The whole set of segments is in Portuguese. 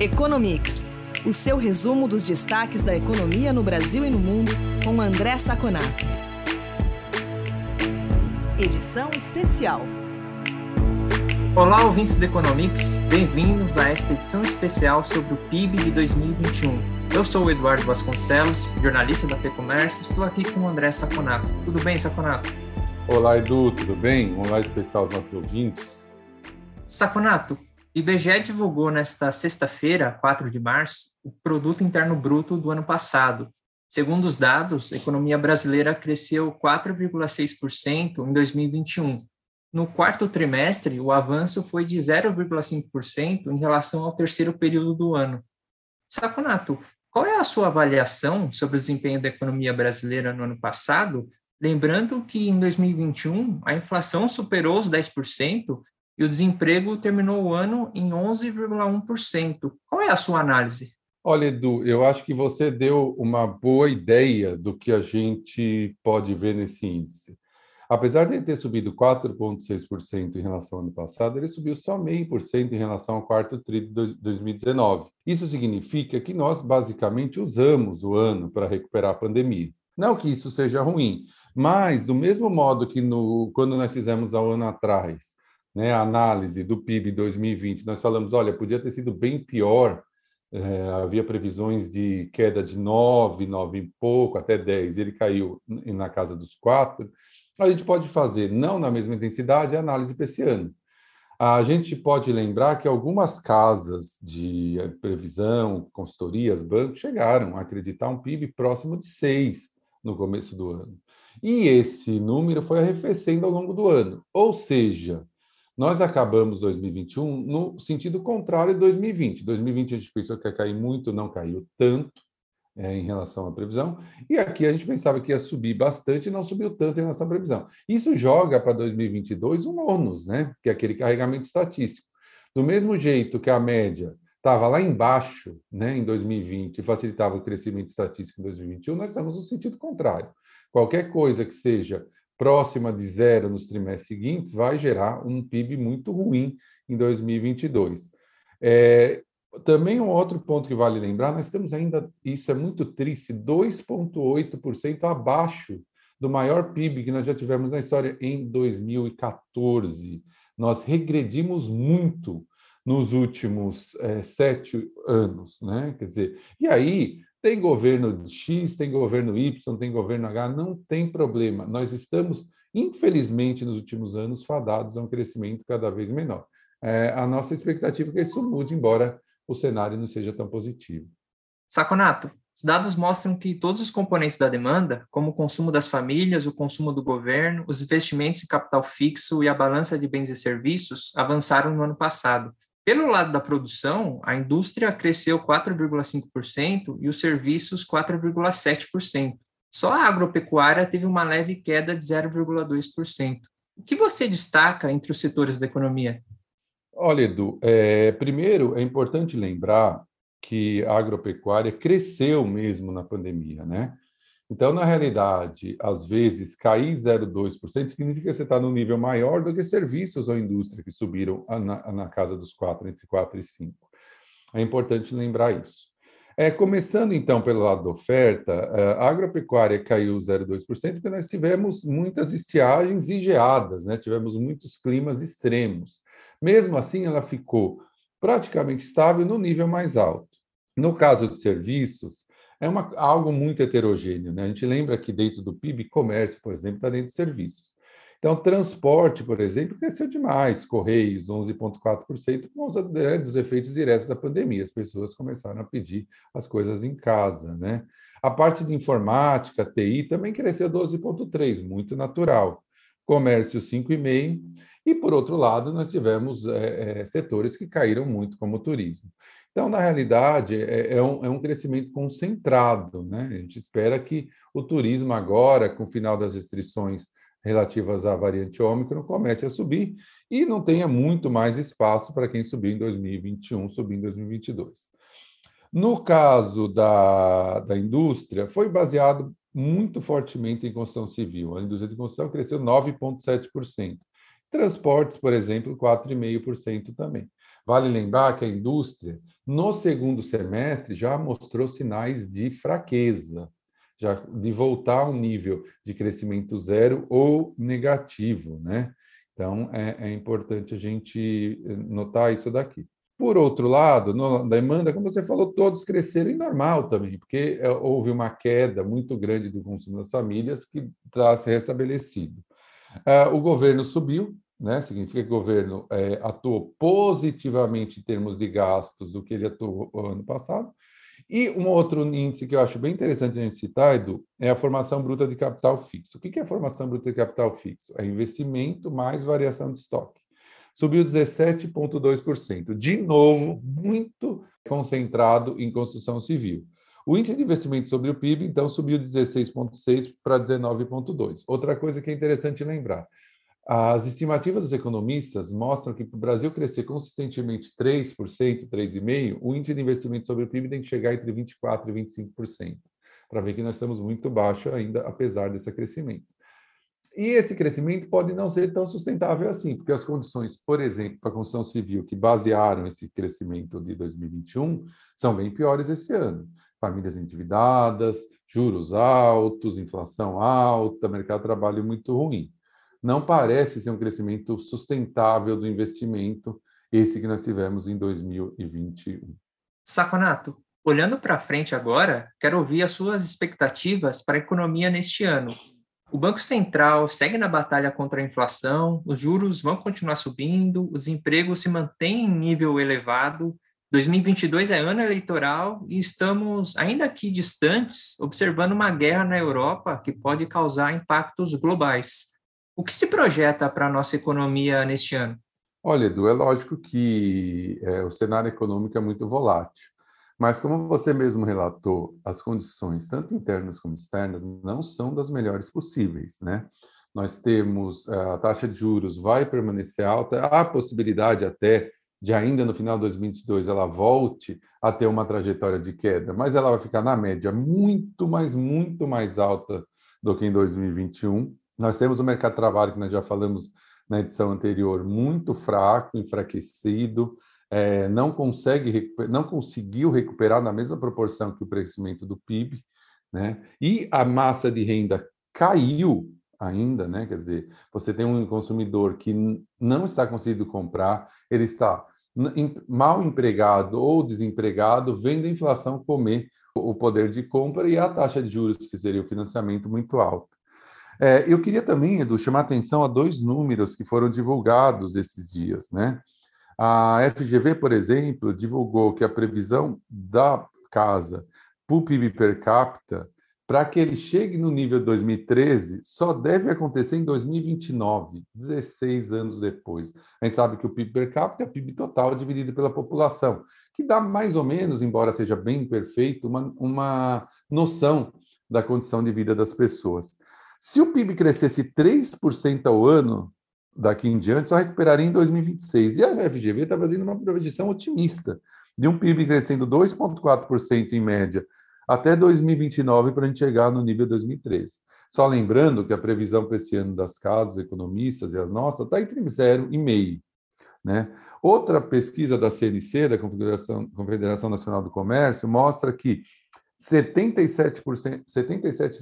Economics, o seu resumo dos destaques da economia no Brasil e no mundo, com André Saconato. Edição especial. Olá, ouvintes do Economics, bem-vindos a esta edição especial sobre o PIB de 2021. Eu sou o Eduardo Vasconcelos, jornalista da FEComércio, estou aqui com o André Saconato. Tudo bem, Saconato? Olá, Edu, tudo bem? Um olá especial aos nossos ouvintes. Saconato, IBGE divulgou nesta sexta-feira, 4 de março, o Produto Interno Bruto do ano passado. Segundo os dados, a economia brasileira cresceu 4,6% em 2021. No quarto trimestre, o avanço foi de 0,5% em relação ao terceiro período do ano. Saconato, qual é a sua avaliação sobre o desempenho da economia brasileira no ano passado? Lembrando que em 2021 a inflação superou os 10% e o desemprego terminou o ano em 11,1%. Qual é a sua análise? Olha, Edu, eu acho que você deu uma boa ideia do que a gente pode ver nesse índice. Apesar de ele ter subido 4,6% em relação ao ano passado, ele subiu só 0,5% em relação ao quarto tri de 2019. Isso significa que nós basicamente usamos o ano para recuperar a pandemia. Não que isso seja ruim, mas do mesmo modo que no, quando nós fizemos há um ano atrás né, a análise do PIB 2020, nós falamos, olha, podia ter sido bem pior, é, havia previsões de queda de 9, 9 e pouco, até 10, ele caiu na casa dos 4, a gente pode fazer, não na mesma intensidade, a análise para esse ano. A gente pode lembrar que algumas casas de previsão, consultorias, bancos, chegaram a acreditar um PIB próximo de 6 no começo do ano. E esse número foi arrefecendo ao longo do ano. Ou seja, nós acabamos 2021 no sentido contrário de 2020. 2020 a gente pensou que ia cair muito, não caiu tanto é, em relação à previsão. E aqui a gente pensava que ia subir bastante e não subiu tanto em relação à previsão. Isso joga para 2022 um ônus, né? que é aquele carregamento estatístico. Do mesmo jeito que a média estava lá embaixo né, em 2020 e facilitava o crescimento estatístico em 2021, nós estamos no sentido contrário. Qualquer coisa que seja próxima de zero nos trimestres seguintes, vai gerar um PIB muito ruim em 2022. É, também um outro ponto que vale lembrar, nós temos ainda, isso é muito triste, 2,8% abaixo do maior PIB que nós já tivemos na história em 2014. Nós regredimos muito nos últimos é, sete anos, né? Quer dizer, e aí tem governo X, tem governo Y, tem governo H, não tem problema. Nós estamos, infelizmente, nos últimos anos, fadados a um crescimento cada vez menor. É, a nossa expectativa é que isso mude, embora o cenário não seja tão positivo. Saconato, os dados mostram que todos os componentes da demanda, como o consumo das famílias, o consumo do governo, os investimentos em capital fixo e a balança de bens e serviços, avançaram no ano passado, pelo lado da produção, a indústria cresceu 4,5% e os serviços 4,7%. Só a agropecuária teve uma leve queda de 0,2%. O que você destaca entre os setores da economia? Olha, Edu, é, primeiro é importante lembrar que a agropecuária cresceu mesmo na pandemia, né? Então, na realidade, às vezes, cair 0,2% significa que você está num nível maior do que serviços ou indústria que subiram na, na casa dos 4, entre 4 e 5. É importante lembrar isso. É, começando, então, pelo lado da oferta, é, a agropecuária caiu 0,2% porque nós tivemos muitas estiagens e geadas, né? tivemos muitos climas extremos. Mesmo assim, ela ficou praticamente estável no nível mais alto. No caso de serviços, é uma, algo muito heterogêneo. Né? A gente lembra que dentro do PIB, comércio, por exemplo, está dentro de serviços. Então, transporte, por exemplo, cresceu demais, Correios, 11,4%, por causa né, dos efeitos diretos da pandemia. As pessoas começaram a pedir as coisas em casa. Né? A parte de informática, TI, também cresceu 12,3%, muito natural. Comércio, 5,5%. E, por outro lado, nós tivemos é, é, setores que caíram muito, como o turismo. Então, na realidade, é, é, um, é, um, crescimento concentrado. Né? A gente espera que o turismo agora, com o final das restrições relativas à variante Ômicron, comece a subir e não tenha muito mais espaço para quem subir em 2021, subir em 2022. No caso da, da indústria, foi baseado muito fortemente em construção civil. A indústria de construção cresceu 9,7%. Transportes, por exemplo, 4,5% também. Vale lembrar que a indústria, no segundo semestre, já mostrou sinais de fraqueza, já de voltar a um nível de crescimento zero ou negativo, né? Então, é, é importante a gente notar isso daqui. Por outro lado, na demanda, como você falou, todos cresceram e normal também, porque é, houve uma queda muito grande do consumo das famílias que está se restabelecido. Uh, o governo subiu, né? significa que o governo é, atuou positivamente em termos de gastos do que ele atuou ano passado. E um outro índice que eu acho bem interessante a gente citar, Edu, é a formação bruta de capital fixo. O que é formação bruta de capital fixo? É investimento mais variação de estoque subiu 17,2%. De novo, muito concentrado em construção civil. O índice de investimento sobre o PIB, então, subiu 16,6% para 19,2%. Outra coisa que é interessante lembrar: as estimativas dos economistas mostram que para o Brasil crescer consistentemente 3%, 3,5%, o índice de investimento sobre o PIB tem que chegar entre 24% e 25%, para ver que nós estamos muito baixo ainda, apesar desse crescimento. E esse crescimento pode não ser tão sustentável assim, porque as condições, por exemplo, para a construção civil que basearam esse crescimento de 2021 são bem piores esse ano. Famílias endividadas, juros altos, inflação alta, mercado de trabalho muito ruim. Não parece ser um crescimento sustentável do investimento, esse que nós tivemos em 2021. Saconato, olhando para frente agora, quero ouvir as suas expectativas para a economia neste ano o Banco Central segue na batalha contra a inflação, os juros vão continuar subindo, o desemprego se mantém em nível elevado. 2022 é ano eleitoral e estamos, ainda aqui distantes, observando uma guerra na Europa que pode causar impactos globais. O que se projeta para a nossa economia neste ano? Olha, Edu, é lógico que é, o cenário econômico é muito volátil. Mas, como você mesmo relatou, as condições, tanto internas como externas, não são das melhores possíveis, né? Nós temos eh, a taxa de juros vai permanecer alta, há possibilidade até de ainda no final de 2022 ela volte a ter uma trajetória de queda, mas ela vai ficar na média muito, mais muito mais alta do que em 2021. Nós temos o mercado de trabalho que nós já falamos na edição anterior, muito fraco, enfraquecido é, não consegue não conseguiu recuperar na mesma proporção que o crescimento do PIB, né? E a massa de renda caiu ainda, né? Quer dizer, você tem um consumidor que não está conseguindo comprar, ele está mal empregado ou desempregado, vendo a inflação comer o poder de compra e a taxa de juros, que seria o financiamento, muito alta. É, eu queria também, Edu, chamar atenção a dois números que foram divulgados esses dias, né? A FGV, por exemplo, divulgou que a previsão da casa para o PIB per capita, para que ele chegue no nível 2013, só deve acontecer em 2029, 16 anos depois. A gente sabe que o PIB per capita é o PIB total dividido pela população, que dá mais ou menos, embora seja bem perfeito, uma, uma noção da condição de vida das pessoas. Se o PIB crescesse 3% ao ano, daqui em diante só recuperaria em 2026. E a FGV está fazendo uma projeção otimista, de um PIB crescendo 2,4% em média até 2029 para a gente chegar no nível 2013. Só lembrando que a previsão para esse ano das casas, economistas e as nossas, está entre 0,5%. Né? Outra pesquisa da CNC, da Confederação, Confederação Nacional do Comércio, mostra que 77,8% 77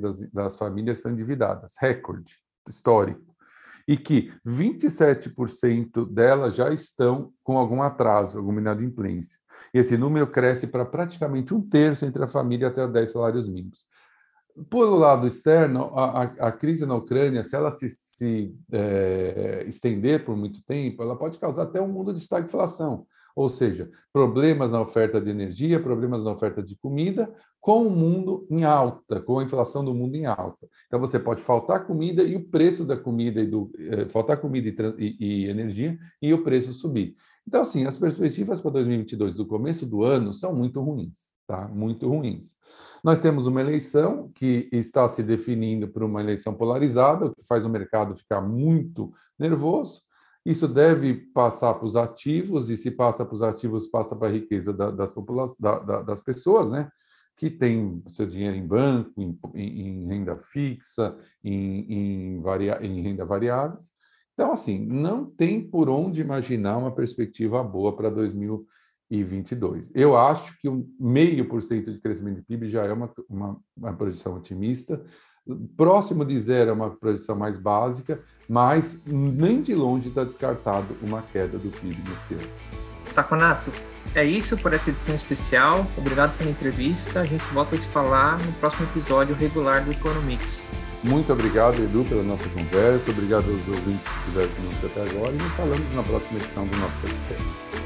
das, das famílias estão endividadas, recorde histórico e que 27% delas já estão com algum atraso, alguma inadimplência. Esse número cresce para praticamente um terço entre a família até 10 salários mínimos. Por lado externo, a, a, a crise na Ucrânia, se ela se, se é, estender por muito tempo, ela pode causar até um mundo de estagflação, ou seja, problemas na oferta de energia, problemas na oferta de comida, com o mundo em alta, com a inflação do mundo em alta. Então você pode faltar comida e o preço da comida e do eh, faltar comida e, e, e, energia e o preço subir. Então assim, as perspectivas para 2022 do começo do ano são muito ruins, tá? Muito ruins. Nós temos uma eleição que está se definindo por uma eleição polarizada, o que faz o mercado ficar muito nervoso. Isso deve passar para os ativos, e se passa para os ativos, passa para a riqueza da, das, da, da, das pessoas, né? Que tem seu dinheiro em banco, em, em renda fixa, em, em, varia, em renda variável. Então, assim, não tem por onde imaginar uma perspectiva boa para 2022. Eu acho que um meio por cento de crescimento de PIB já é uma, uma, uma projeção otimista. Próximo de zero é uma projeção mais básica, mas nem de longe está descartado uma queda do PIB nesse ano. Saconato, é isso por essa edição especial. Obrigado pela entrevista. A gente volta a se falar no próximo episódio regular do Economics. Muito obrigado, Edu, pela nossa conversa. Obrigado aos ouvintes que estiveram conosco até agora. E nos falamos na próxima edição do nosso podcast.